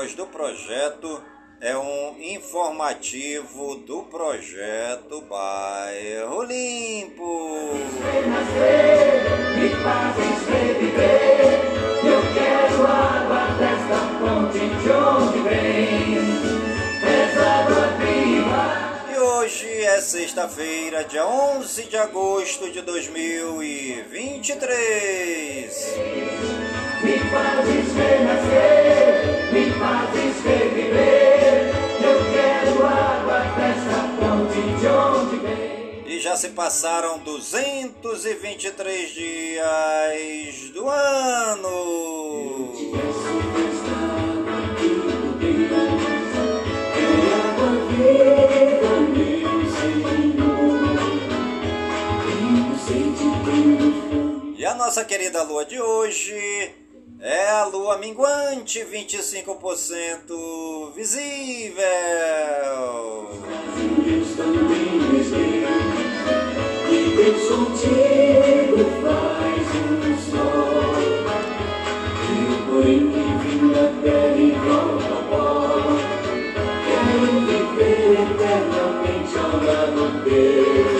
Do projeto é um informativo do projeto Bairro Limpo. Me reviver, eu quero água desta de onde vem. E hoje é sexta-feira, dia 11 de agosto de 2023. Me fazes renascer, me fazes reviver. Eu quero água dessa fonte de onde vem. E já se passaram 223 dias do ano. E a nossa querida lua de hoje é a lua minguante, 25% visível. Quero viver eternamente ao lado teu.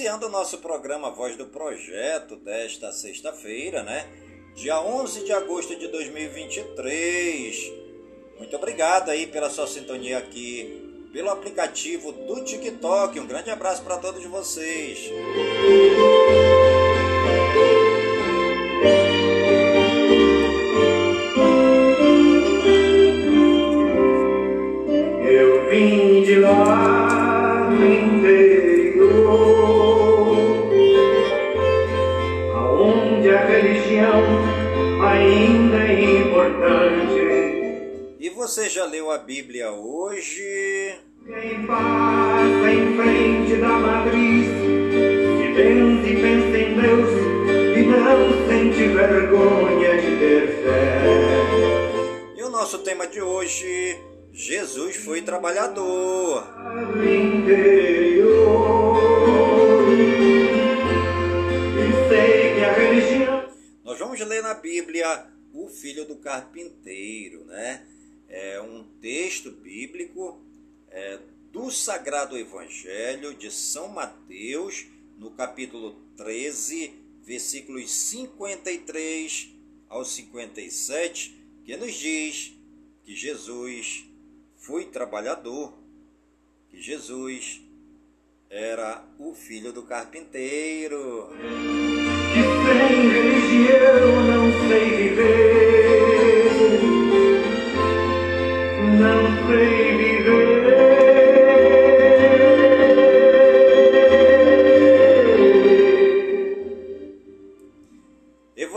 iniciando o nosso programa Voz do Projeto desta sexta-feira, né? Dia 11 de agosto de 2023. Muito obrigado aí pela sua sintonia aqui pelo aplicativo do TikTok. Um grande abraço para todos vocês. Você já leu a Bíblia hoje? Quem passa em frente da matriz se pensa e pensa em Deus e não sente vergonha de ter fé. E o nosso tema de hoje Jesus foi trabalhador. Nós vamos ler na Bíblia o filho do carpinteiro, né? É um texto bíblico é, do Sagrado Evangelho de São Mateus, no capítulo 13, versículos 53 ao 57, que nos diz que Jesus fui trabalhador, que Jesus era o filho do carpinteiro. Que sem religião não sei viver, não.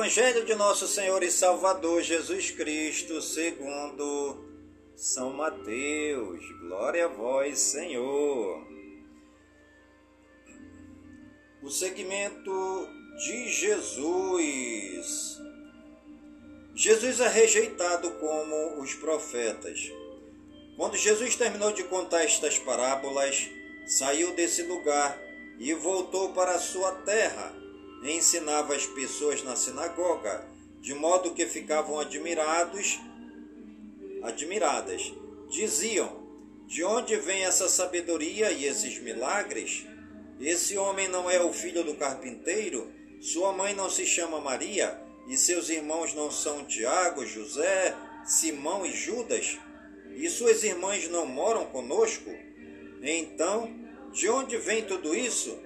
Evangelho de nosso Senhor e Salvador Jesus Cristo, segundo são Mateus, glória a vós, Senhor. O segmento de Jesus. Jesus é rejeitado como os profetas. Quando Jesus terminou de contar estas parábolas, saiu desse lugar e voltou para a sua terra. Ensinava as pessoas na sinagoga, de modo que ficavam admirados admiradas. Diziam: De onde vem essa sabedoria e esses milagres? Esse homem não é o filho do carpinteiro? Sua mãe não se chama Maria? E seus irmãos não são Tiago, José, Simão e Judas? E suas irmãs não moram conosco? Então, de onde vem tudo isso?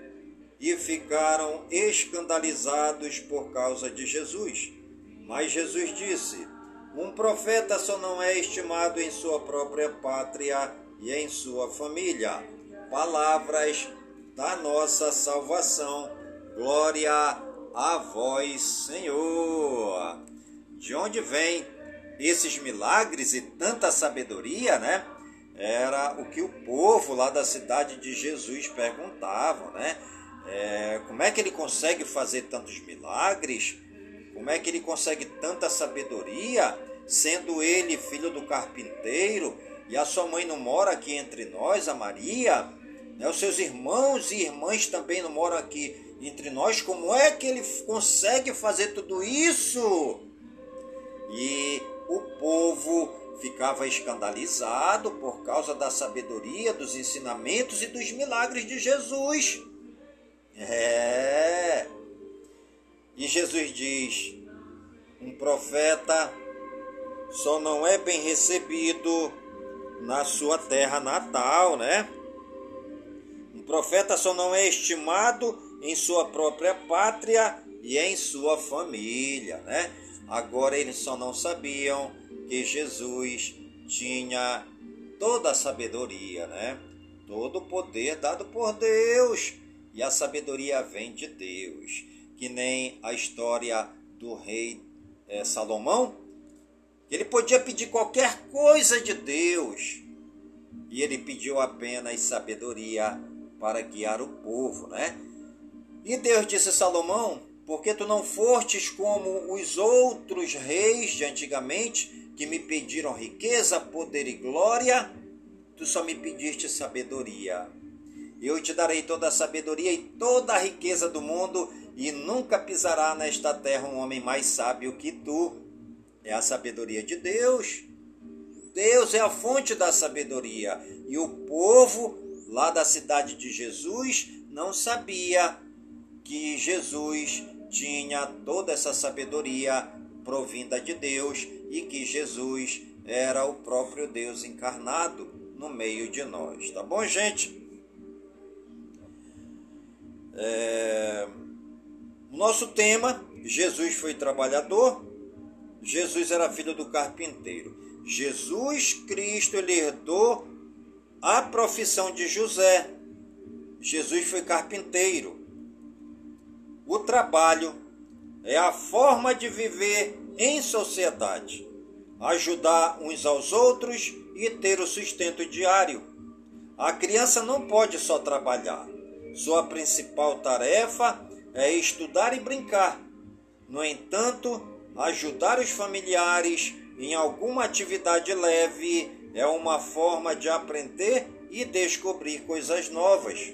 E ficaram escandalizados por causa de Jesus. Mas Jesus disse: Um profeta só não é estimado em sua própria pátria e em sua família. Palavras da nossa salvação. Glória a vós, Senhor. De onde vem esses milagres e tanta sabedoria, né? Era o que o povo lá da cidade de Jesus perguntava, né? É, como é que ele consegue fazer tantos milagres? Como é que ele consegue tanta sabedoria, sendo ele filho do carpinteiro e a sua mãe não mora aqui entre nós, a Maria? Né? Os seus irmãos e irmãs também não moram aqui entre nós. Como é que ele consegue fazer tudo isso? E o povo ficava escandalizado por causa da sabedoria, dos ensinamentos e dos milagres de Jesus. É. E Jesus diz: um profeta só não é bem recebido na sua terra natal, né? profeta só não é estimado em sua própria pátria e em sua família, né? Agora eles só não sabiam que Jesus tinha toda a sabedoria, né? Todo o poder dado por Deus. E a sabedoria vem de Deus. Que nem a história do rei é, Salomão. Ele podia pedir qualquer coisa de Deus. E ele pediu apenas sabedoria para guiar o povo, né? E Deus disse a Salomão: Porque tu não fostes como os outros reis de antigamente, que me pediram riqueza, poder e glória, tu só me pediste sabedoria. Eu te darei toda a sabedoria e toda a riqueza do mundo, e nunca pisará nesta terra um homem mais sábio que tu. É a sabedoria de Deus. Deus é a fonte da sabedoria, e o povo lá da cidade de Jesus, não sabia que Jesus tinha toda essa sabedoria provinda de Deus e que Jesus era o próprio Deus encarnado no meio de nós. Tá bom, gente? É... Nosso tema: Jesus foi trabalhador, Jesus era filho do carpinteiro. Jesus Cristo ele herdou a profissão de José. Jesus foi carpinteiro. O trabalho é a forma de viver em sociedade, ajudar uns aos outros e ter o sustento diário. A criança não pode só trabalhar. Sua principal tarefa é estudar e brincar. No entanto, ajudar os familiares em alguma atividade leve é uma forma de aprender e descobrir coisas novas.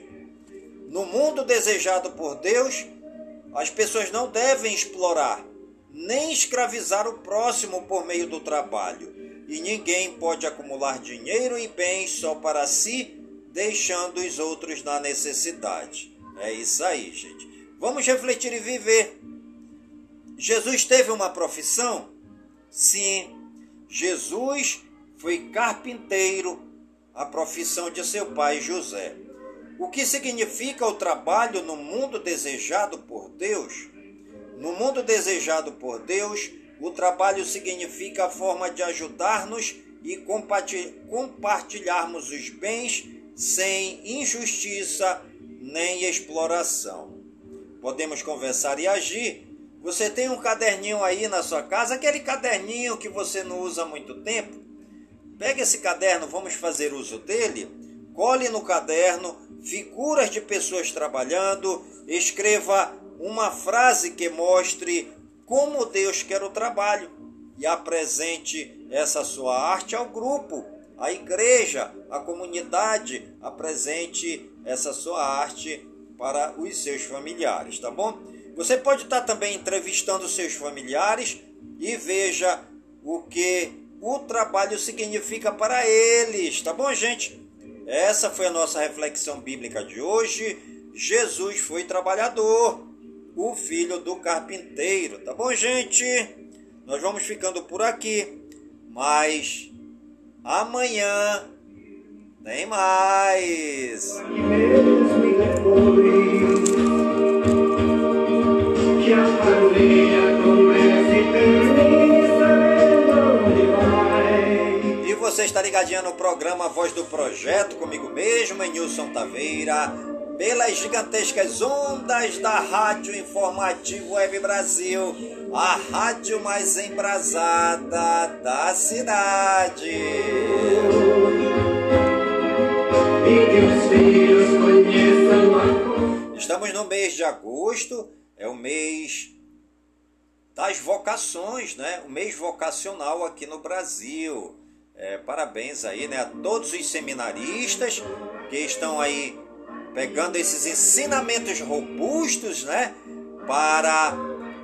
No mundo desejado por Deus, as pessoas não devem explorar nem escravizar o próximo por meio do trabalho. E ninguém pode acumular dinheiro e bens só para si, deixando os outros na necessidade. É isso aí, gente. Vamos refletir e viver. Jesus teve uma profissão? Sim. Jesus foi carpinteiro, a profissão de seu pai José. O que significa o trabalho no mundo desejado por Deus? No mundo desejado por Deus, o trabalho significa a forma de ajudar-nos e compartilharmos os bens sem injustiça nem exploração. Podemos conversar e agir. Você tem um caderninho aí na sua casa, aquele caderninho que você não usa há muito tempo? Pegue esse caderno, vamos fazer uso dele. Cole no caderno figuras de pessoas trabalhando, escreva uma frase que mostre como Deus quer o trabalho e apresente essa sua arte ao grupo, à igreja, à comunidade, apresente essa sua arte para os seus familiares, tá bom? Você pode estar também entrevistando seus familiares e veja o que o trabalho significa para eles, tá bom, gente? Essa foi a nossa reflexão bíblica de hoje. Jesus foi trabalhador, o filho do carpinteiro, tá bom, gente? Nós vamos ficando por aqui, mas amanhã tem mais. Que Ligadinho no programa Voz do Projeto, comigo mesmo, Nilson Taveira, pelas gigantescas ondas da Rádio Informativo Web Brasil, a rádio mais embrasada da cidade. Estamos no mês de agosto, é o mês das vocações, né? O mês vocacional aqui no Brasil. É, parabéns aí, né, a todos os seminaristas que estão aí pegando esses ensinamentos robustos, né, para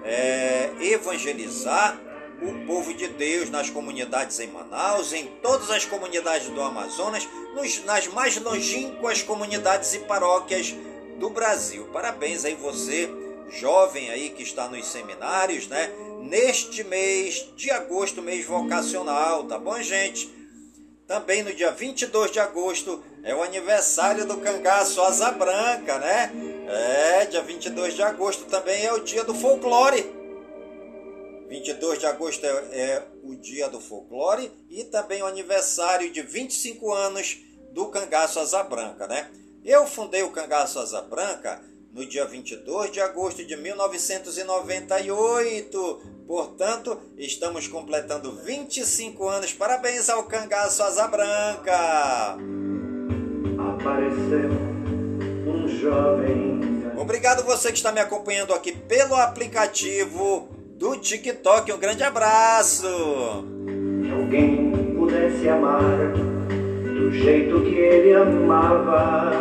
é, evangelizar o povo de Deus nas comunidades em Manaus, em todas as comunidades do Amazonas, nos, nas mais longínquas comunidades e paróquias do Brasil. Parabéns aí você, jovem aí que está nos seminários, né? Neste mês de agosto, mês vocacional, tá bom, gente? Também no dia 22 de agosto é o aniversário do cangaço Asa Branca, né? É, dia 22 de agosto também é o dia do folclore. 22 de agosto é, é o dia do folclore e também o aniversário de 25 anos do cangaço Asa Branca, né? Eu fundei o cangaço Asa Branca no dia 22 de agosto de 1998. Portanto, estamos completando 25 anos. Parabéns ao Cangaço Asa Branca. Apareceu um jovem. Obrigado você que está me acompanhando aqui pelo aplicativo do TikTok. Um grande abraço. Se alguém pudesse amar do jeito que ele amava,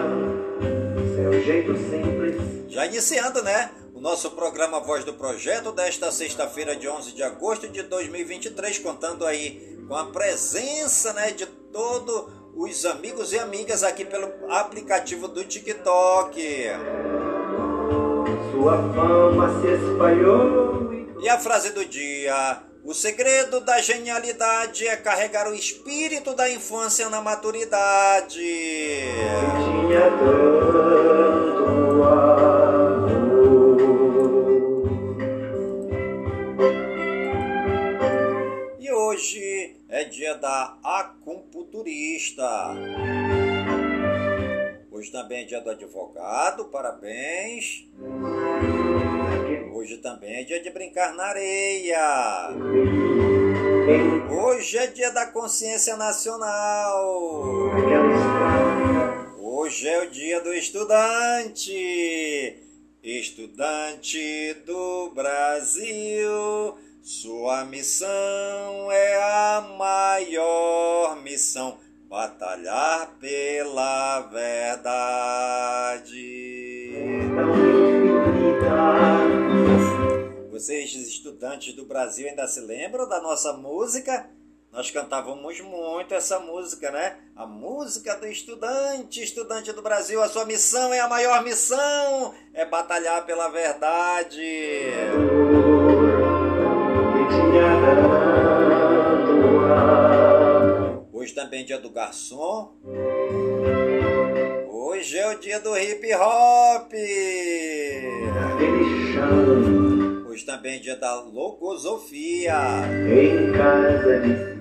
jeito simples já iniciando, né? O nosso programa Voz do Projeto desta sexta-feira de 11 de agosto de 2023, contando aí com a presença, né, de todos os amigos e amigas aqui pelo aplicativo do TikTok. Sua fama se espalhou. E a frase do dia: o segredo da genialidade é carregar o espírito da infância na maturidade. Tinha tanto ar. Hoje é dia da acupunturista. Hoje também é dia do advogado, parabéns. Hoje também é dia de brincar na areia. Hoje é dia da consciência nacional. Hoje é o dia do estudante. Estudante do Brasil sua missão é a maior missão, batalhar pela verdade. Vocês, estudantes do Brasil, ainda se lembram da nossa música? Nós cantávamos muito essa música, né? A música do estudante, estudante do Brasil. A sua missão é a maior missão, é batalhar pela verdade. Hoje também é dia do garçom. Hoje é o dia do hip hop. Hoje também é dia da logosofia.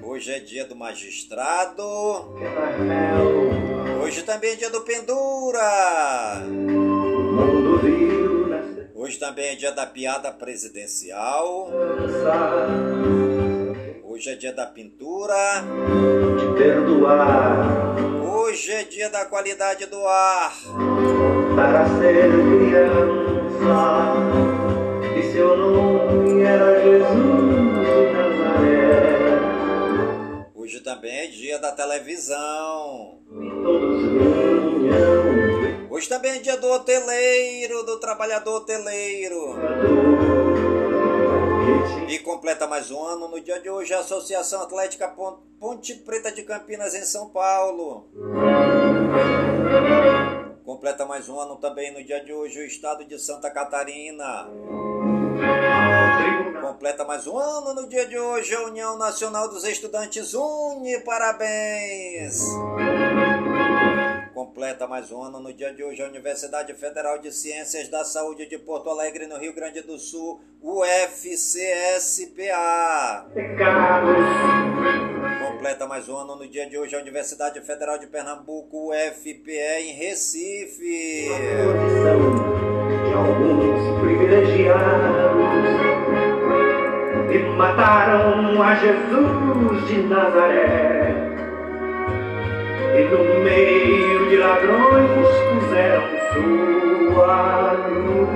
Hoje é dia do magistrado. Hoje também é dia do pendura. Hoje também é dia da piada presidencial. Hoje é dia da pintura. Hoje é dia da qualidade do ar. Para ser criança, seu nome era Jesus de Nazaré. Hoje também é dia da televisão. Todos vinham Hoje também é dia do hoteleiro, do trabalhador hoteleiro. E completa mais um ano no dia de hoje a Associação Atlética Ponte Preta de Campinas em São Paulo. Completa mais um ano também no dia de hoje o estado de Santa Catarina. Completa mais um ano no dia de hoje a União Nacional dos Estudantes Uni. Parabéns! Completa mais um ano no dia de hoje a Universidade Federal de Ciências da Saúde de Porto Alegre, no Rio Grande do Sul, UFCSPA. Completa mais um ano no dia de hoje a Universidade Federal de Pernambuco, UFPE, em Recife. de alguns privilegiados mataram a Jesus de Nazaré e no meio de ladrões puseram sua luz.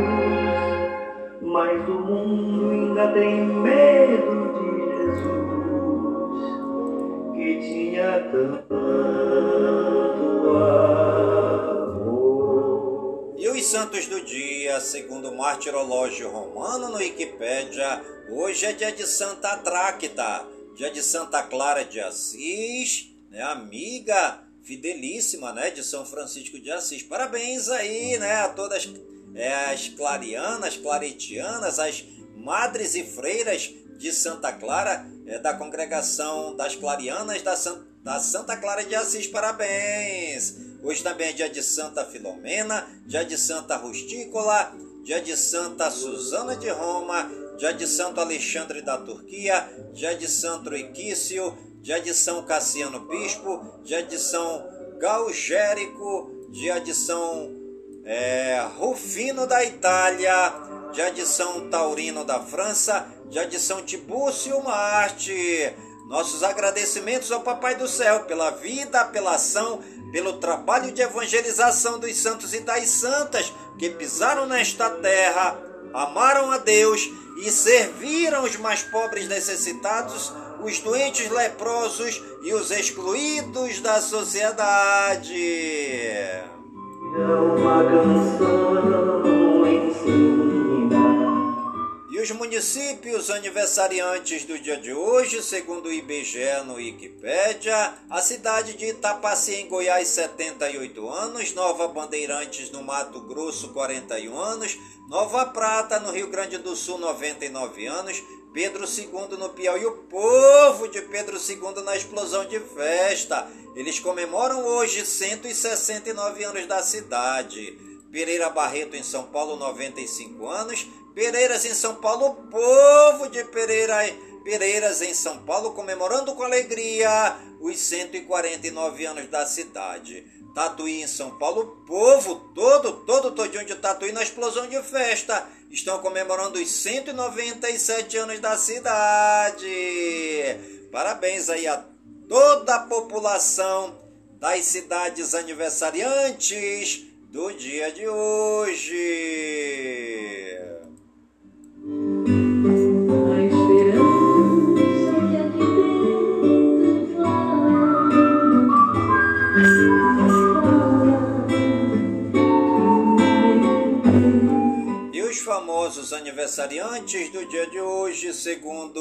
Mas o mundo ainda tem medo de Jesus, que tinha tanto amor. Os santos do dia, segundo o martirológio romano no Wikipédia, hoje é dia de Santa Tráquita, dia de Santa Clara de Assis, né, amiga fidelíssima, né, de São Francisco de Assis. Parabéns aí, né, a todas é, as clarianas, claretianas, as madres e freiras de Santa Clara, é, da congregação das clarianas da, San, da Santa Clara de Assis. Parabéns! Hoje também é dia de Santa Filomena, dia de Santa Rustícola, dia de Santa Susana de Roma, dia de Santo Alexandre da Turquia, dia de Santo Equício, dia de São Cassiano Bispo, dia de São Galgérico, dia de São é, Rufino da Itália, dia de São Taurino da França, dia de São Tibúcio Marte. Nossos agradecimentos ao Papai do Céu pela vida, pela ação, pelo trabalho de evangelização dos santos e das santas que pisaram nesta terra, amaram a Deus e serviram os mais pobres necessitados os doentes leprosos e os excluídos da sociedade. Uma canção os municípios aniversariantes do dia de hoje, segundo o IBGE no Wikipédia, a cidade de Itapaci, em Goiás, 78 anos, Nova Bandeirantes, no Mato Grosso, 41 anos, Nova Prata, no Rio Grande do Sul, 99 anos, Pedro II no Piauí, o povo de Pedro II na explosão de festa. Eles comemoram hoje 169 anos da cidade. Pereira Barreto em São Paulo, 95 anos. Pereiras em São Paulo, o povo de Pereira, Pereiras em São Paulo comemorando com alegria os 149 anos da cidade. Tatuí em São Paulo, o povo todo, todo todinho de Tatuí na explosão de festa estão comemorando os 197 anos da cidade. Parabéns aí a toda a população das cidades aniversariantes do dia de hoje. Famosos aniversariantes do dia de hoje, segundo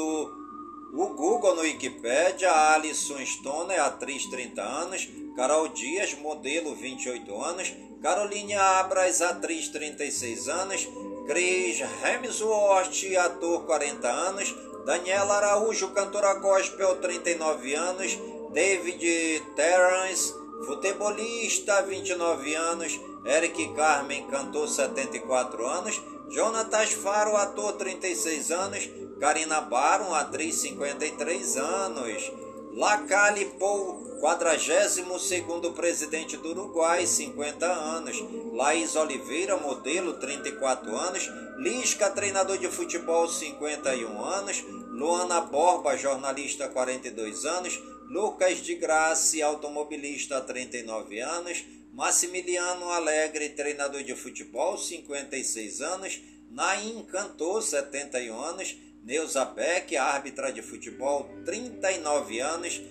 o Google no Wikipedia, Alison Stone, atriz 30 anos, Carol Dias, modelo 28 anos, Caroline Abras, atriz 36 anos, Chris Hemsworth, ator 40 anos, Daniela Araújo, cantora gospel 39 anos, David Terrence, futebolista 29 anos, Eric Carmen, cantor 74 anos, Jonatas Faro, ator 36 anos, Karina Baron, atriz 53 anos, Lacalle Pou, 42º presidente do Uruguai, 50 anos, Laís Oliveira, modelo, 34 anos, Lisca, treinador de futebol, 51 anos, Luana Borba, jornalista, 42 anos, Lucas de Graça, automobilista, 39 anos, Massimiliano Alegre, treinador de futebol, 56 anos. Naim Cantor, 71 anos. Neuza Beck, árbitra de futebol, 39 anos.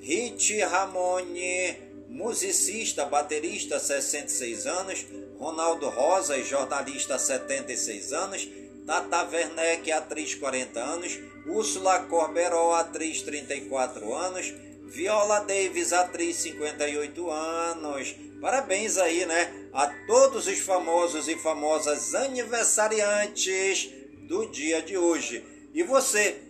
Rit Ramone, musicista, baterista, 66 anos. Ronaldo Rosa, jornalista, 76 anos. Tata Werneck, atriz 40 anos, Úrsula Corberó, atriz 34 anos, Viola Davis, atriz 58 anos. Parabéns aí, né? A todos os famosos e famosas aniversariantes do dia de hoje. E você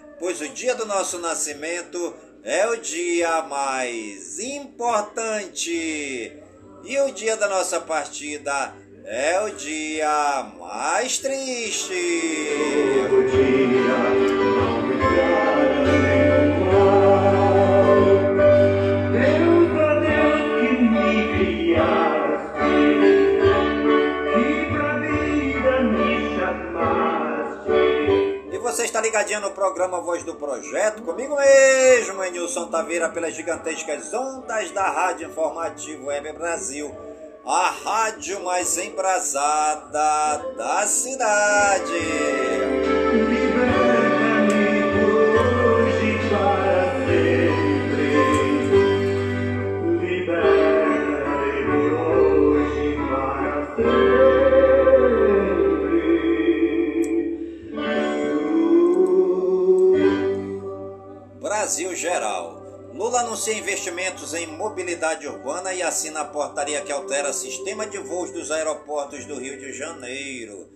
pois o dia do nosso nascimento é o dia mais importante e o dia da nossa partida é o dia mais triste. O dia está ligadinho no programa Voz do Projeto, comigo mesmo, Nilson Taveira, pelas gigantescas ondas da Rádio Informativo Web Brasil a rádio mais embrasada da cidade. Brasil Geral. Lula anuncia investimentos em mobilidade urbana e assina a portaria que altera sistema de voos dos aeroportos do Rio de Janeiro.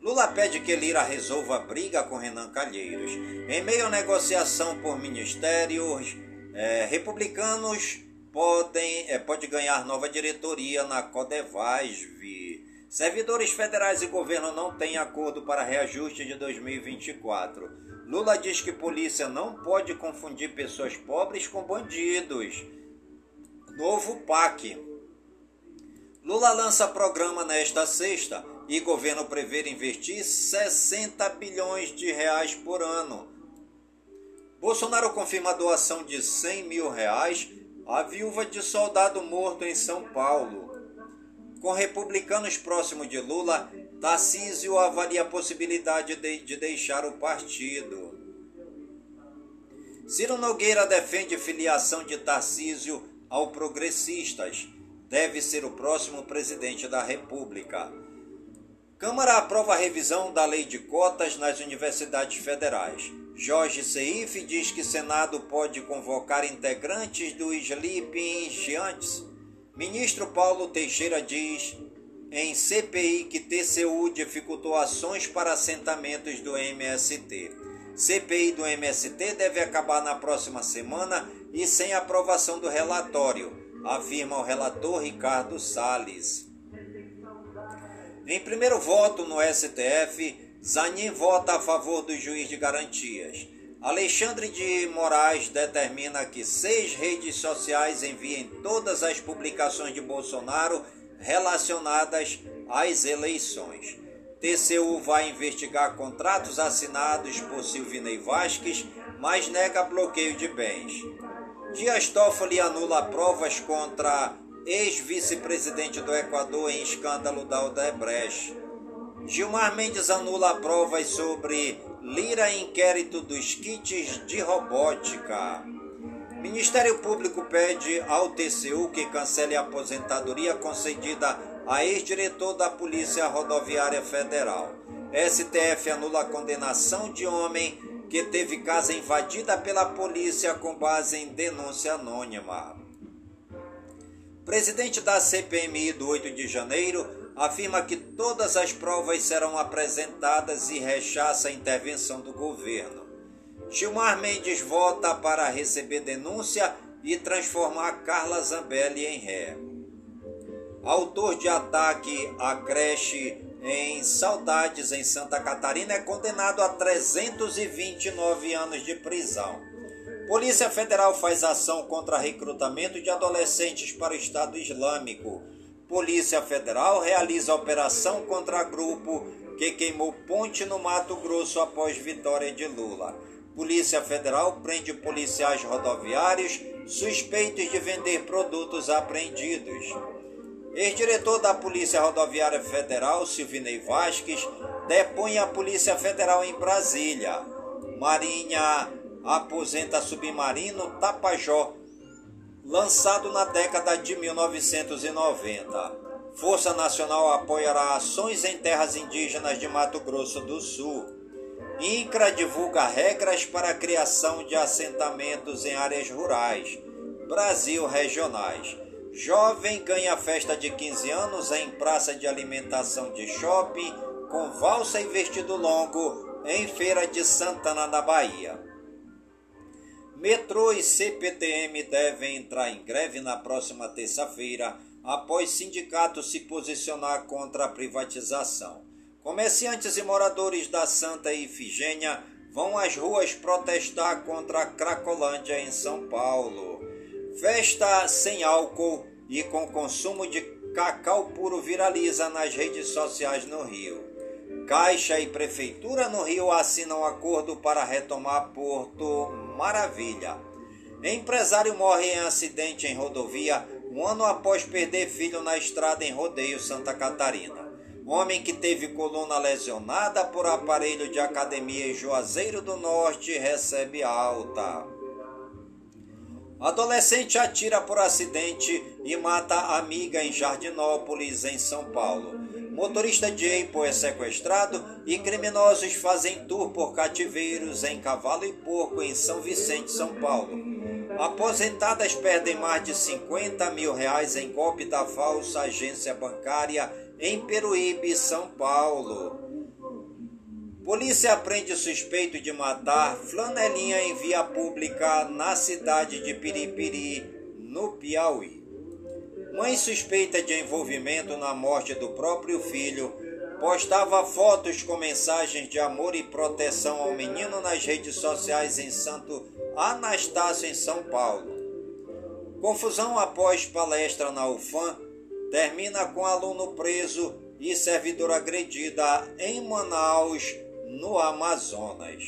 Lula pede que Lira resolva a briga com Renan Calheiros. Em meio à negociação por ministérios, é, republicanos podem é, pode ganhar nova diretoria na Codevasv. Servidores federais e governo não têm acordo para reajuste de 2024. Lula diz que polícia não pode confundir pessoas pobres com bandidos. Novo PAC. Lula lança programa nesta sexta e governo prevê investir 60 bilhões de reais por ano. Bolsonaro confirma a doação de 100 mil reais à viúva de soldado morto em São Paulo. Com republicanos próximos de Lula, Tarcísio avalia a possibilidade de, de deixar o partido. Ciro Nogueira defende filiação de Tarcísio ao Progressistas. Deve ser o próximo presidente da República. Câmara aprova a revisão da lei de cotas nas universidades federais. Jorge Seif diz que Senado pode convocar integrantes do Sleeping Giants. Ministro Paulo Teixeira diz em CPI que TCU dificultou ações para assentamentos do MST. CPI do MST deve acabar na próxima semana e sem aprovação do relatório, afirma o relator Ricardo Salles. Em primeiro voto no STF, Zanin vota a favor do juiz de garantias. Alexandre de Moraes determina que seis redes sociais enviem todas as publicações de Bolsonaro relacionadas às eleições. TCU vai investigar contratos assinados por Silvinei Vasques, mas nega bloqueio de bens. Dias Toffoli anula provas contra ex-vice-presidente do Equador em escândalo da Odebrecht. Gilmar Mendes anula provas sobre Lira inquérito dos kits de robótica. Ministério Público pede ao TCU que cancele a aposentadoria concedida a ex-diretor da Polícia Rodoviária Federal. STF anula a condenação de homem que teve casa invadida pela polícia com base em denúncia anônima. Presidente da CPMI do 8 de janeiro afirma que todas as provas serão apresentadas e rechaça a intervenção do governo. Gilmar Mendes vota para receber denúncia e transformar Carla Zambelli em ré. Autor de ataque à creche em Saudades, em Santa Catarina, é condenado a 329 anos de prisão. Polícia Federal faz ação contra recrutamento de adolescentes para o Estado Islâmico. Polícia Federal realiza operação contra grupo que queimou ponte no Mato Grosso após vitória de Lula. Polícia Federal prende policiais rodoviários suspeitos de vender produtos apreendidos. Ex-diretor da Polícia Rodoviária Federal, Silvinei Vasques, depõe a Polícia Federal em Brasília. Marinha aposenta submarino Tapajó, lançado na década de 1990. Força Nacional apoiará ações em terras indígenas de Mato Grosso do Sul. INCRA divulga regras para a criação de assentamentos em áreas rurais. Brasil regionais. Jovem ganha festa de 15 anos em praça de alimentação de shopping com valsa e vestido longo em Feira de Santana, na Bahia. Metrô e CPTM devem entrar em greve na próxima terça-feira após sindicato se posicionar contra a privatização. Comerciantes e moradores da Santa Ifigênia vão às ruas protestar contra a Cracolândia em São Paulo. Festa sem álcool e com consumo de cacau puro viraliza nas redes sociais no Rio. Caixa e Prefeitura no Rio assinam acordo para retomar Porto Maravilha. Empresário morre em acidente em rodovia um ano após perder filho na estrada em Rodeio, Santa Catarina. Homem que teve coluna lesionada por aparelho de academia em Juazeiro do Norte recebe alta. Adolescente atira por acidente e mata amiga em Jardinópolis, em São Paulo. Motorista de Eipo é sequestrado e criminosos fazem tour por cativeiros em Cavalo e Porco, em São Vicente, São Paulo. Aposentadas perdem mais de 50 mil reais em golpe da falsa agência bancária em Peruíbe, São Paulo. Polícia prende suspeito de matar flanelinha em via pública na cidade de Piripiri, no Piauí. Mãe suspeita de envolvimento na morte do próprio filho postava fotos com mensagens de amor e proteção ao menino nas redes sociais em Santo Anastácio, em São Paulo. Confusão após palestra na UFAM termina com aluno preso e servidor agredida em Manaus, no Amazonas.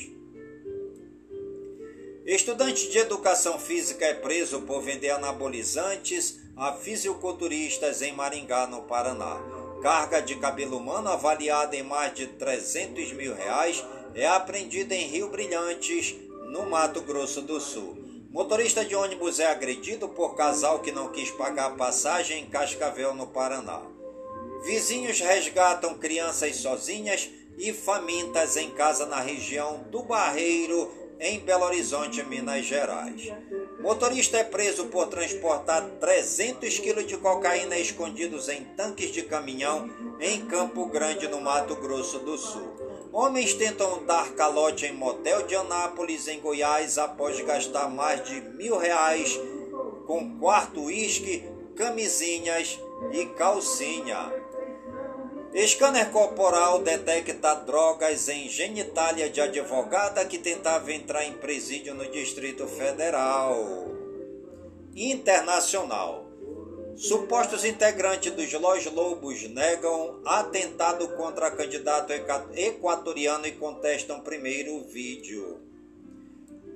Estudante de educação física é preso por vender anabolizantes a fisiculturistas em Maringá, no Paraná. Carga de cabelo humano avaliada em mais de 300 mil reais é apreendida em Rio Brilhantes, no Mato Grosso do Sul. Motorista de ônibus é agredido por casal que não quis pagar passagem em Cascavel, no Paraná. Vizinhos resgatam crianças sozinhas e famintas em casa na região do Barreiro, em Belo Horizonte, Minas Gerais. Motorista é preso por transportar 300 quilos de cocaína escondidos em tanques de caminhão em Campo Grande, no Mato Grosso do Sul. Homens tentam dar calote em motel de Anápolis, em Goiás, após gastar mais de mil reais com quarto uísque, camisinhas e calcinha. Scanner corporal detecta drogas em genitália de advogada que tentava entrar em presídio no Distrito Federal. Internacional. Supostos integrantes dos Los Lobos negam atentado contra candidato equatoriano e contestam primeiro vídeo.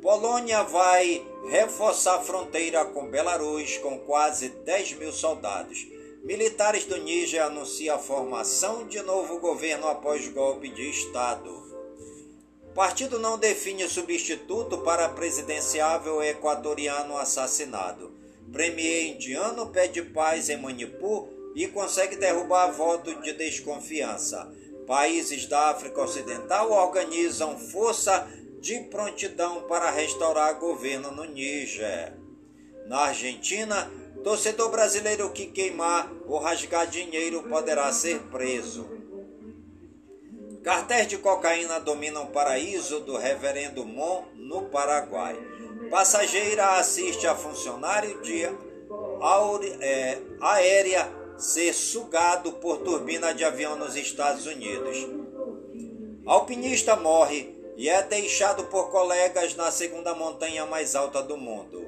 Polônia vai reforçar a fronteira com Belarus com quase 10 mil soldados. Militares do Níger anunciam a formação de novo governo após golpe de Estado. Partido não define substituto para presidenciável equatoriano assassinado. Premier indiano pede paz em Manipur e consegue derrubar voto de desconfiança. Países da África Ocidental organizam força de prontidão para restaurar governo no Níger. Na Argentina, Torcedor brasileiro que queimar ou rasgar dinheiro poderá ser preso. Cartéis de cocaína dominam o paraíso do reverendo Mon, no Paraguai. Passageira assiste a funcionário de é, aérea ser sugado por turbina de avião nos Estados Unidos. Alpinista morre e é deixado por colegas na segunda montanha mais alta do mundo.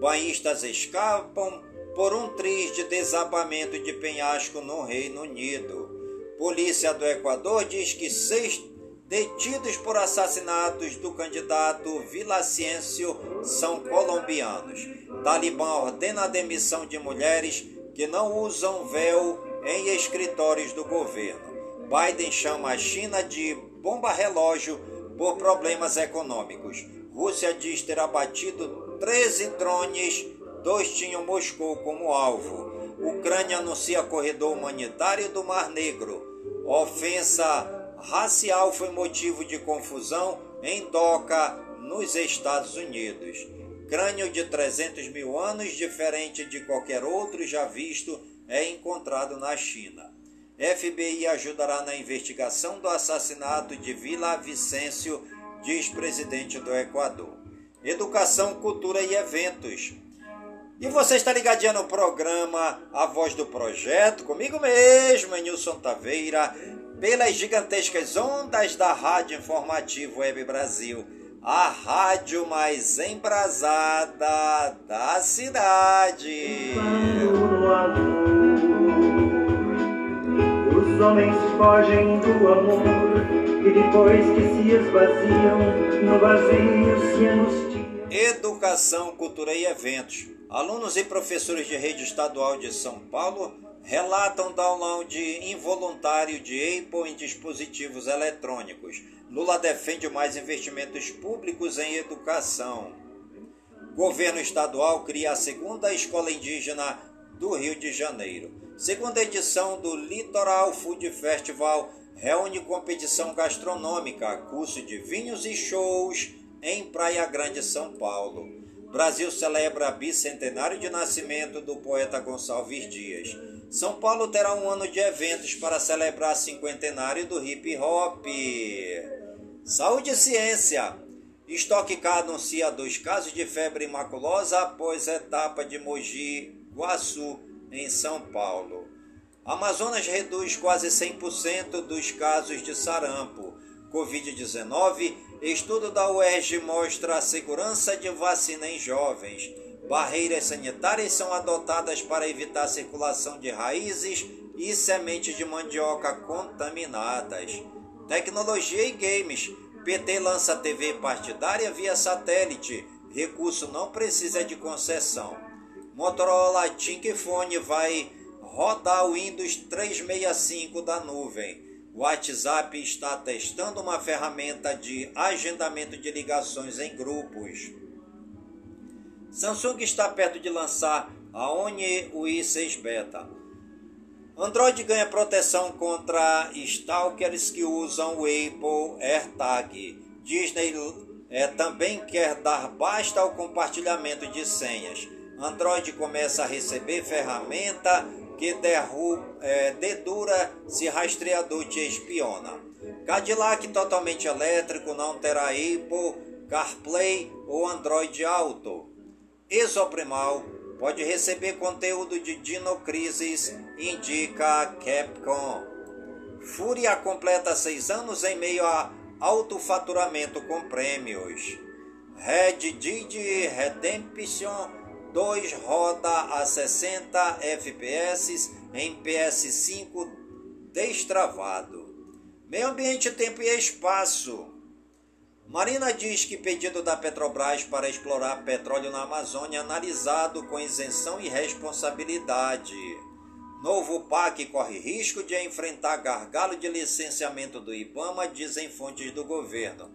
Banhistas escapam por um triz de desabamento de penhasco no Reino Unido. Polícia do Equador diz que seis detidos por assassinatos do candidato Vilaciêncio são colombianos. Talibã ordena a demissão de mulheres que não usam véu em escritórios do governo. Biden chama a China de bomba relógio por problemas econômicos. Rússia diz ter abatido 13 drones, dois tinham Moscou como alvo. Ucrânia anuncia corredor humanitário do Mar Negro. Ofensa racial foi motivo de confusão em Doca, nos Estados Unidos. Crânio de 300 mil anos, diferente de qualquer outro já visto, é encontrado na China. FBI ajudará na investigação do assassinato de Vila Vicêncio, diz presidente do Equador. Educação, cultura e eventos. E você está ligadinho no programa A Voz do Projeto, comigo mesmo, Nilson Taveira, pelas gigantescas ondas da Rádio Informativo Web Brasil, a rádio mais embrasada da cidade. Os homens fogem do amor e depois que se esvaziam, no vazio se angustiam. Educação, cultura e eventos. Alunos e professores de rede estadual de São Paulo relatam download involuntário de Apple em dispositivos eletrônicos. Lula defende mais investimentos públicos em educação. Governo estadual cria a segunda escola indígena do Rio de Janeiro. Segunda edição do Litoral Food Festival reúne competição gastronômica, curso de vinhos e shows em Praia Grande, São Paulo. Brasil celebra bicentenário de nascimento do poeta Gonçalves Dias. São Paulo terá um ano de eventos para celebrar cinquentenário do hip hop. Saúde e ciência. Estoque K anuncia dois casos de febre maculosa após etapa de Mogi Guaçu, em São Paulo. Amazonas reduz quase 100% dos casos de sarampo. Covid-19, estudo da UERJ mostra a segurança de vacina em jovens. Barreiras sanitárias são adotadas para evitar a circulação de raízes e sementes de mandioca contaminadas. Tecnologia e games. PT lança TV partidária via satélite. Recurso não precisa de concessão. Motorola Thinkphone vai rodar o Windows 365 da nuvem. O WhatsApp está testando uma ferramenta de agendamento de ligações em grupos. Samsung está perto de lançar a One UI 6 Beta. Android ganha proteção contra stalkers que usam o Apple AirTag. Disney é, também quer dar basta ao compartilhamento de senhas. Android começa a receber ferramenta que derru é, dedura se rastreador te espiona. Cadillac totalmente elétrico não terá Apple, CarPlay ou Android Auto. Exoprimal pode receber conteúdo de Dino Crisis, indica Capcom. Fúria completa seis anos em meio a alto faturamento com prêmios. Red Dead Redemption 2 roda a 60 FPS em PS5 destravado. Meio ambiente, tempo e espaço. Marina diz que pedido da Petrobras para explorar petróleo na Amazônia analisado com isenção e responsabilidade. Novo PAC corre risco de enfrentar gargalo de licenciamento do IBAMA, dizem fontes do governo.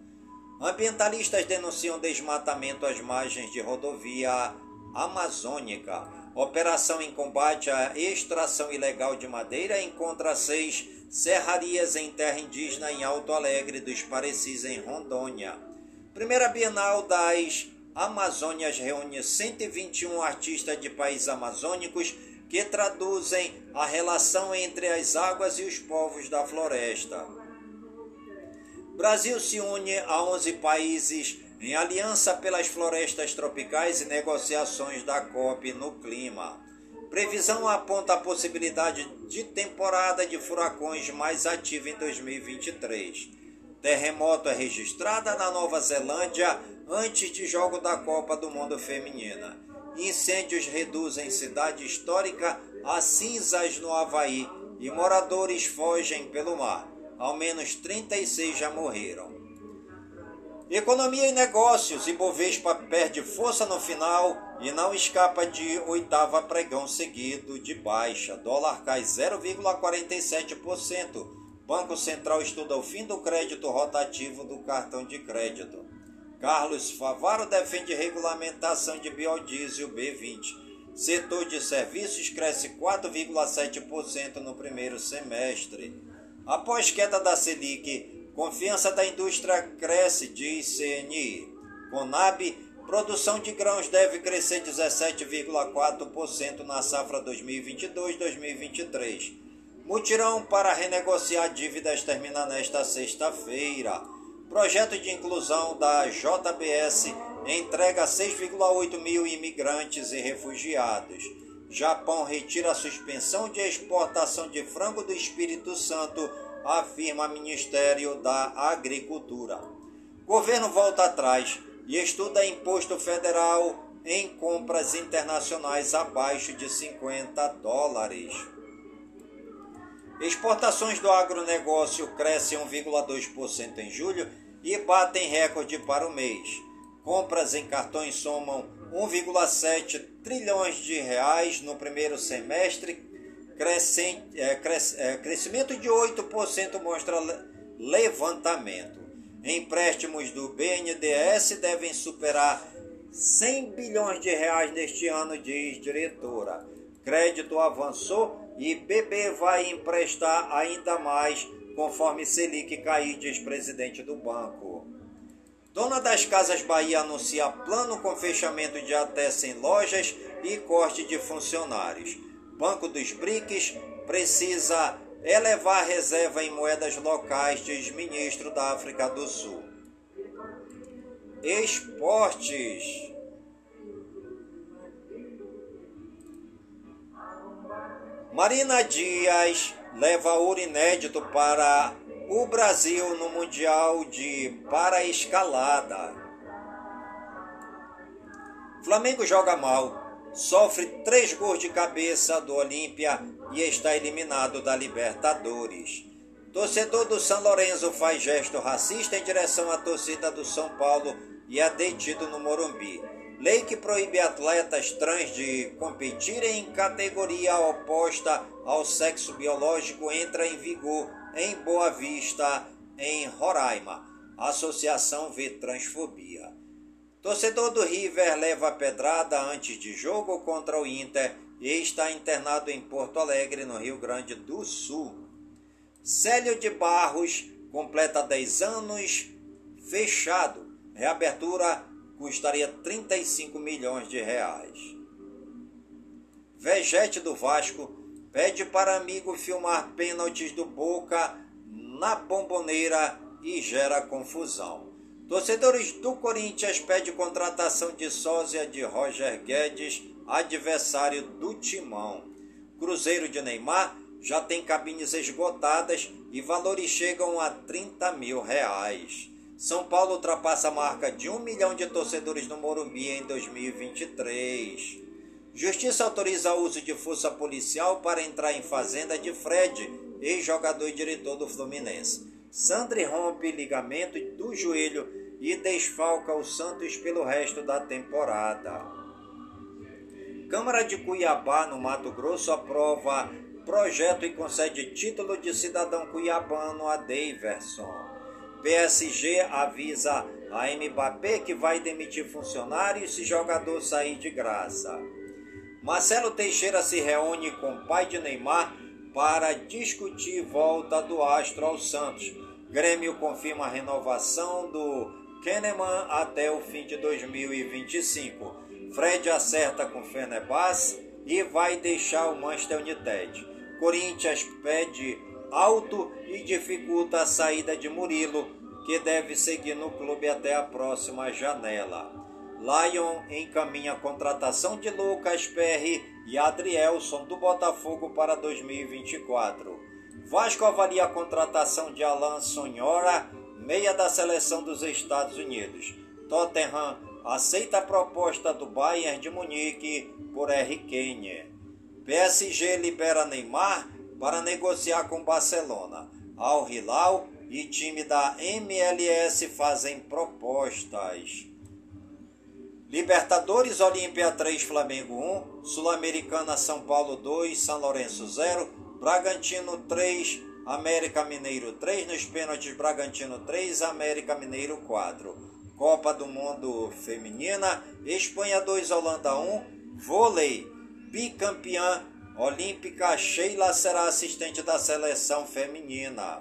Ambientalistas denunciam desmatamento às margens de rodovia amazônica. Operação em combate à extração ilegal de madeira encontra seis serrarias em terra indígena em Alto Alegre dos Parecis, em Rondônia. Primeira Bienal das Amazônias reúne 121 artistas de países amazônicos que traduzem a relação entre as águas e os povos da floresta. Brasil se une a 11 países em aliança pelas florestas tropicais e negociações da COP no clima. Previsão aponta a possibilidade de temporada de furacões mais ativa em 2023. Terremoto é registrada na Nova Zelândia antes de jogo da Copa do Mundo Feminina. Incêndios reduzem cidade histórica a cinzas no Havaí e moradores fogem pelo mar. Ao menos 36 já morreram. Economia e negócios. Ibovespa perde força no final e não escapa de oitava pregão seguido de baixa. Dólar cai 0,47%. Banco Central estuda o fim do crédito rotativo do cartão de crédito. Carlos Favaro defende regulamentação de biodiesel B20. Setor de serviços cresce 4,7% no primeiro semestre. Após queda da Selic, confiança da indústria cresce, diz CNI. Conab, produção de grãos deve crescer 17,4% na safra 2022-2023. Mutirão para renegociar dívidas termina nesta sexta-feira. Projeto de inclusão da JBS entrega 6,8 mil imigrantes e refugiados. Japão retira a suspensão de exportação de frango do Espírito Santo, afirma Ministério da Agricultura. Governo volta atrás e estuda imposto federal em compras internacionais abaixo de 50 dólares. Exportações do agronegócio crescem 1,2% em julho e batem recorde para o mês. Compras em cartões somam 1,7 trilhões de reais no primeiro semestre, é, é, crescimento de 8% mostra levantamento. Empréstimos do BNDES devem superar 100 bilhões de reais neste ano, diz diretora. Crédito avançou e BB vai emprestar ainda mais conforme Selic cair, diz presidente do banco. Dona das Casas Bahia anuncia plano com fechamento de até 100 lojas e corte de funcionários. Banco dos BRICS precisa elevar reserva em moedas locais, diz ministro da África do Sul. Esportes. Marina Dias leva ouro inédito para o Brasil no Mundial de Paraescalada. Flamengo joga mal, sofre três gols de cabeça do Olímpia e está eliminado da Libertadores. Torcedor do São Lourenço faz gesto racista em direção à torcida do São Paulo e é detido no Morumbi. Lei que proíbe atletas trans de competirem em categoria oposta ao sexo biológico entra em vigor em Boa Vista, em Roraima. Associação vê transfobia. Torcedor do River leva pedrada antes de jogo contra o Inter e está internado em Porto Alegre, no Rio Grande do Sul. Célio de Barros completa 10 anos fechado. Reabertura custaria 35 milhões de reais. Vegete do Vasco pede para amigo filmar pênaltis do Boca na bomboneira e gera confusão. Torcedores do Corinthians pedem contratação de sósia de Roger Guedes, adversário do Timão. Cruzeiro de Neymar já tem cabines esgotadas e valores chegam a 30 mil reais. São Paulo ultrapassa a marca de um milhão de torcedores no Morumbi em 2023. Justiça autoriza o uso de força policial para entrar em fazenda de Fred, ex-jogador e diretor do Fluminense. Sandri rompe ligamento do joelho e desfalca o Santos pelo resto da temporada. Câmara de Cuiabá, no Mato Grosso, aprova projeto e concede título de cidadão cuiabano a Daverson. PSG avisa a Mbappé que vai demitir funcionários se jogador sair de graça. Marcelo Teixeira se reúne com pai de Neymar para discutir volta do Astro ao Santos. Grêmio confirma a renovação do Kahneman até o fim de 2025. Fred acerta com Fenerbahçe e vai deixar o Manchester United. Corinthians pede alto e dificulta a saída de Murilo, que deve seguir no clube até a próxima janela. Lion encaminha a contratação de Lucas Perry e Adrielson do Botafogo para 2024. Vasco avalia a contratação de Alan Sonhora, meia da seleção dos Estados Unidos. Tottenham aceita a proposta do Bayern de Munique por R. Kane. PSG libera Neymar para negociar com Barcelona. Al Hilal e time da MLS fazem propostas. Libertadores Olímpia 3, Flamengo 1, Sul-Americana São Paulo 2, São Lourenço 0, Bragantino 3, América Mineiro 3, nos pênaltis Bragantino 3, América Mineiro 4. Copa do Mundo Feminina, Espanha 2, Holanda 1, vôlei, bicampeã olímpica, Sheila será assistente da seleção feminina.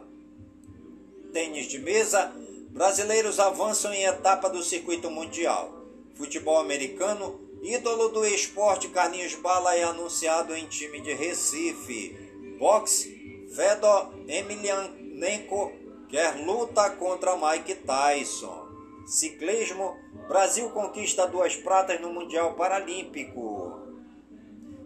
Tênis de mesa, brasileiros avançam em etapa do circuito mundial. Futebol americano, ídolo do esporte Carlinhos Bala é anunciado em time de Recife. Boxe, Fedor Emelianenko quer luta contra Mike Tyson. Ciclismo, Brasil conquista duas pratas no Mundial Paralímpico.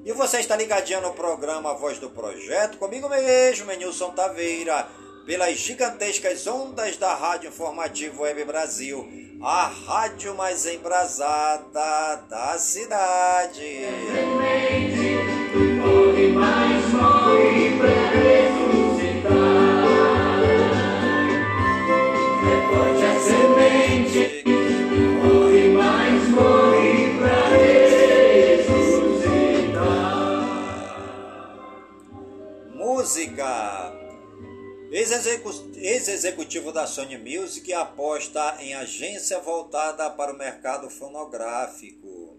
E você está ligadinho no programa Voz do Projeto, comigo mesmo, Nilson Taveira, pelas gigantescas ondas da Rádio Informativo Web Brasil, a rádio mais embrasada da cidade. Ex-executivo da Sony Music aposta em agência voltada para o mercado fonográfico.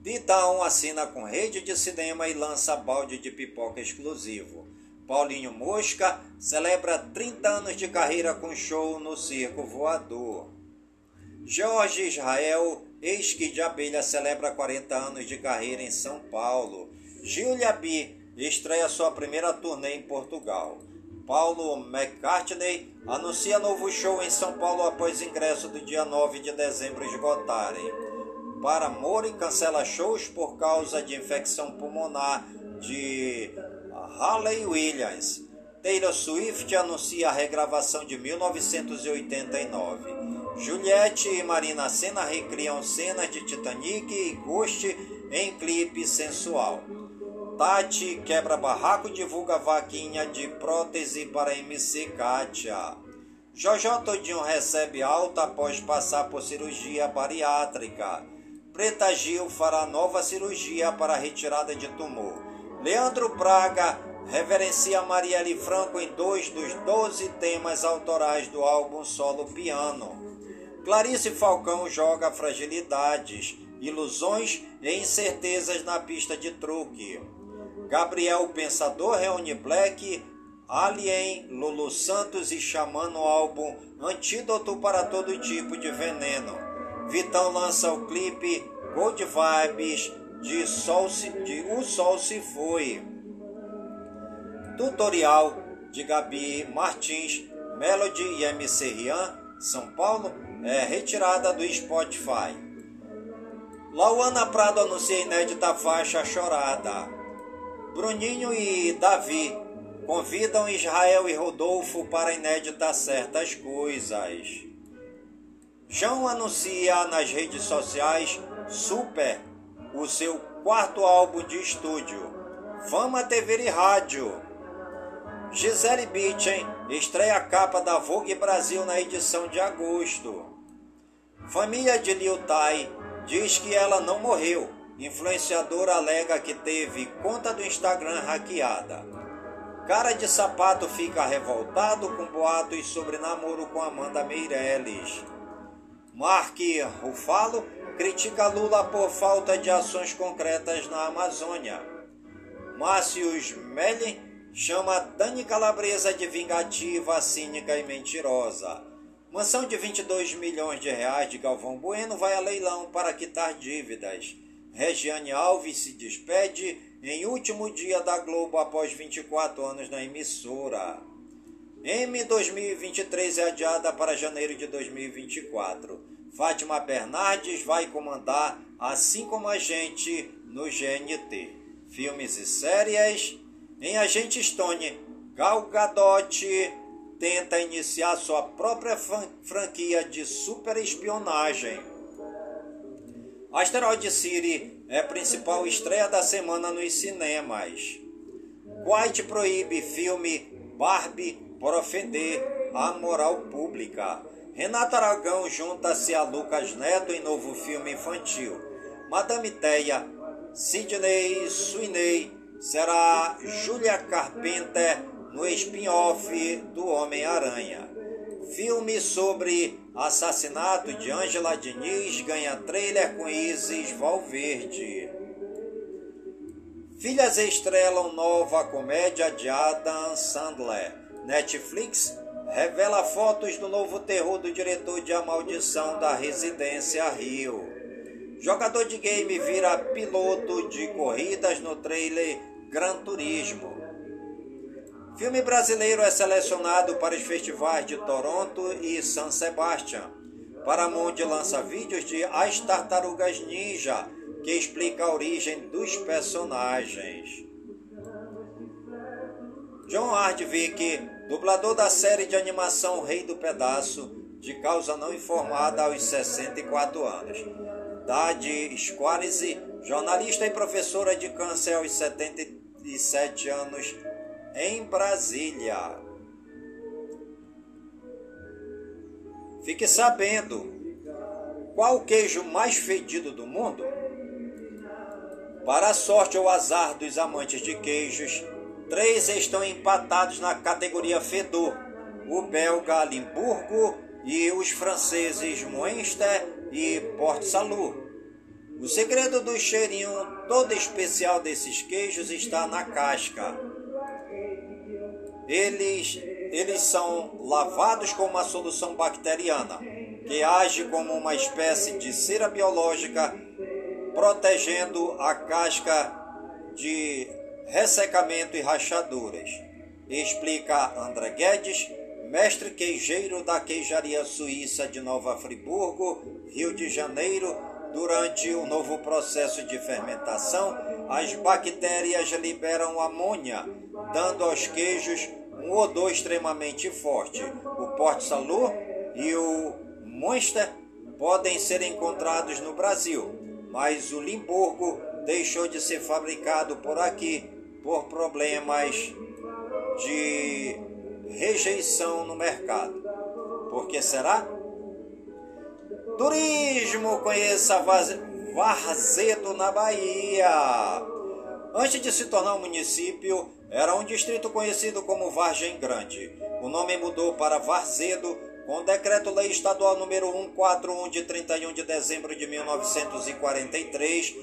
Ditão assina com rede de cinema e lança balde de pipoca exclusivo. Paulinho Mosca celebra 30 anos de carreira com show no Circo Voador. Jorge Israel, ex-que de abelha, celebra 40 anos de carreira em São Paulo. Julia B estreia sua primeira turnê em Portugal. Paulo McCartney anuncia novo show em São Paulo após ingresso do dia 9 de dezembro esgotarem. Para Mori cancela shows por causa de infecção pulmonar de Hayley Williams. Taylor Swift anuncia a regravação de 1989. Juliette e Marina Senna recriam cenas de Titanic e Ghost em clipe sensual. Tati quebra barraco divulga vaquinha de prótese para MC Kátia. Jojo Todinho recebe alta após passar por cirurgia bariátrica. Preta Gil fará nova cirurgia para retirada de tumor. Leandro Braga reverencia Marielle Franco em dois dos doze temas autorais do álbum solo piano. Clarice Falcão joga fragilidades, ilusões e incertezas na pista de truque. Gabriel Pensador reúne Black, Alien, Lulu Santos e Xamã no álbum Antídoto para Todo Tipo de Veneno. Vitão lança o clipe Gold Vibes de, Sol se, de O Sol Se Foi. Tutorial de Gabi Martins, Melody e MC Rian, São Paulo, é retirada do Spotify. Lauana Prado anuncia inédita faixa Chorada. Bruninho e Davi convidam Israel e Rodolfo para inéditas certas coisas. João anuncia nas redes sociais Super, o seu quarto álbum de estúdio. Fama TV e Rádio. Gisele Bündchen estreia a capa da Vogue Brasil na edição de agosto. Família de Liu Tai diz que ela não morreu Influenciador alega que teve conta do Instagram hackeada. Cara de sapato fica revoltado com boatos sobre namoro com Amanda Meirelles. Mark Rufalo critica Lula por falta de ações concretas na Amazônia. Márcios Melli chama Dani Calabresa de vingativa, cínica e mentirosa. Mansão de 22 milhões de reais de Galvão Bueno vai a leilão para quitar dívidas. Regiane Alves se despede em último dia da Globo após 24 anos na emissora. M 2023 é adiada para janeiro de 2024. Fátima Bernardes vai comandar, assim como a gente, no GNT. Filmes e séries. Em Agente Stone, Gal Gadot tenta iniciar sua própria franquia de super espionagem. Asteroid City é principal estreia da semana nos cinemas. White proíbe filme Barbie por ofender a moral pública. Renato Aragão junta-se a Lucas Neto em novo filme infantil. Madame Teia, Sidney Sweeney será Julia Carpenter no spin-off do Homem-Aranha. Filme sobre assassinato de Angela Diniz ganha trailer com Isis Valverde. Filhas estrelam nova comédia de Adam Sandler. Netflix revela fotos do novo terror do diretor de A Maldição da Residência Rio. Jogador de game vira piloto de corridas no trailer Gran Turismo. Filme brasileiro é selecionado para os festivais de Toronto e San Sebastian. Paramount lança vídeos de As Tartarugas Ninja que explica a origem dos personagens. John Hardwick, dublador da série de animação Rei do Pedaço, de causa não informada aos 64 anos. Dade Squarize, jornalista e professora de câncer aos 77 anos, em Brasília. Fique sabendo, qual o queijo mais fedido do mundo? Para a sorte ou azar dos amantes de queijos, três estão empatados na categoria fedor: o belga Limburgo e os franceses Münster e Port Salut. O segredo do cheirinho todo especial desses queijos está na casca. Eles, eles são lavados com uma solução bacteriana, que age como uma espécie de cera biológica protegendo a casca de ressecamento e rachaduras. Explica André Guedes, mestre queijeiro da queijaria suíça de Nova Friburgo, Rio de Janeiro, durante o novo processo de fermentação, as bactérias liberam amônia, dando aos queijos um odor extremamente forte. O Port Salut e o Monster podem ser encontrados no Brasil, mas o Limburgo deixou de ser fabricado por aqui por problemas de rejeição no mercado. Por que será? Turismo, conheça Varzedo na Bahia. Antes de se tornar um município, era um distrito conhecido como Vargem Grande. O nome mudou para Varzedo com Decreto-Lei Estadual número 141 de 31 de dezembro de 1943,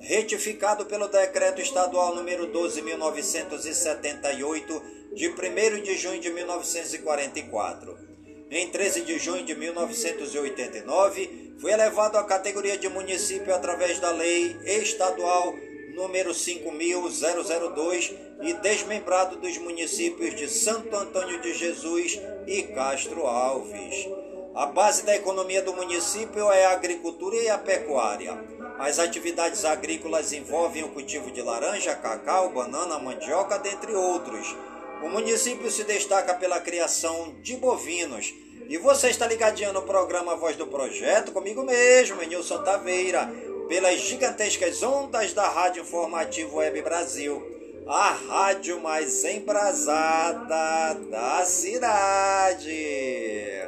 retificado pelo Decreto Estadual número 12.978 de 1 de junho de 1944. Em 13 de junho de 1989, foi elevado à categoria de município através da Lei Estadual número 5002 e desmembrado dos municípios de Santo Antônio de Jesus e Castro Alves. A base da economia do município é a agricultura e a pecuária. As atividades agrícolas envolvem o cultivo de laranja, cacau, banana, mandioca, dentre outros. O município se destaca pela criação de bovinos. E você está ligadinho no programa Voz do Projeto, comigo mesmo, Nilson Taveira, pelas gigantescas ondas da Rádio Informativo Web Brasil, a rádio mais embrasada da cidade.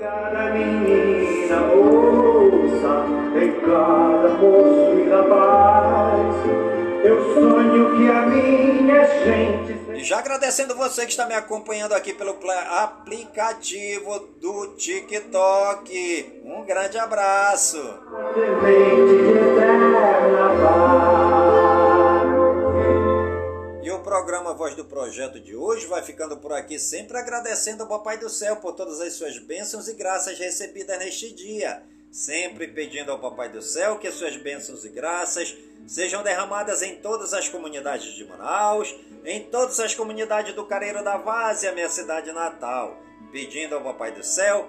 Cada menina moça, em cada moço e rapaz, eu sonho que a minha gente já agradecendo você que está me acompanhando aqui pelo aplicativo do TikTok. Um grande abraço. E o programa Voz do Projeto de hoje vai ficando por aqui, sempre agradecendo ao Papai do Céu por todas as suas bênçãos e graças recebidas neste dia. Sempre pedindo ao Papai do Céu que as suas bênçãos e graças sejam derramadas em todas as comunidades de Manaus, em todas as comunidades do Careiro da Várzea, minha cidade natal, pedindo ao Papai do Céu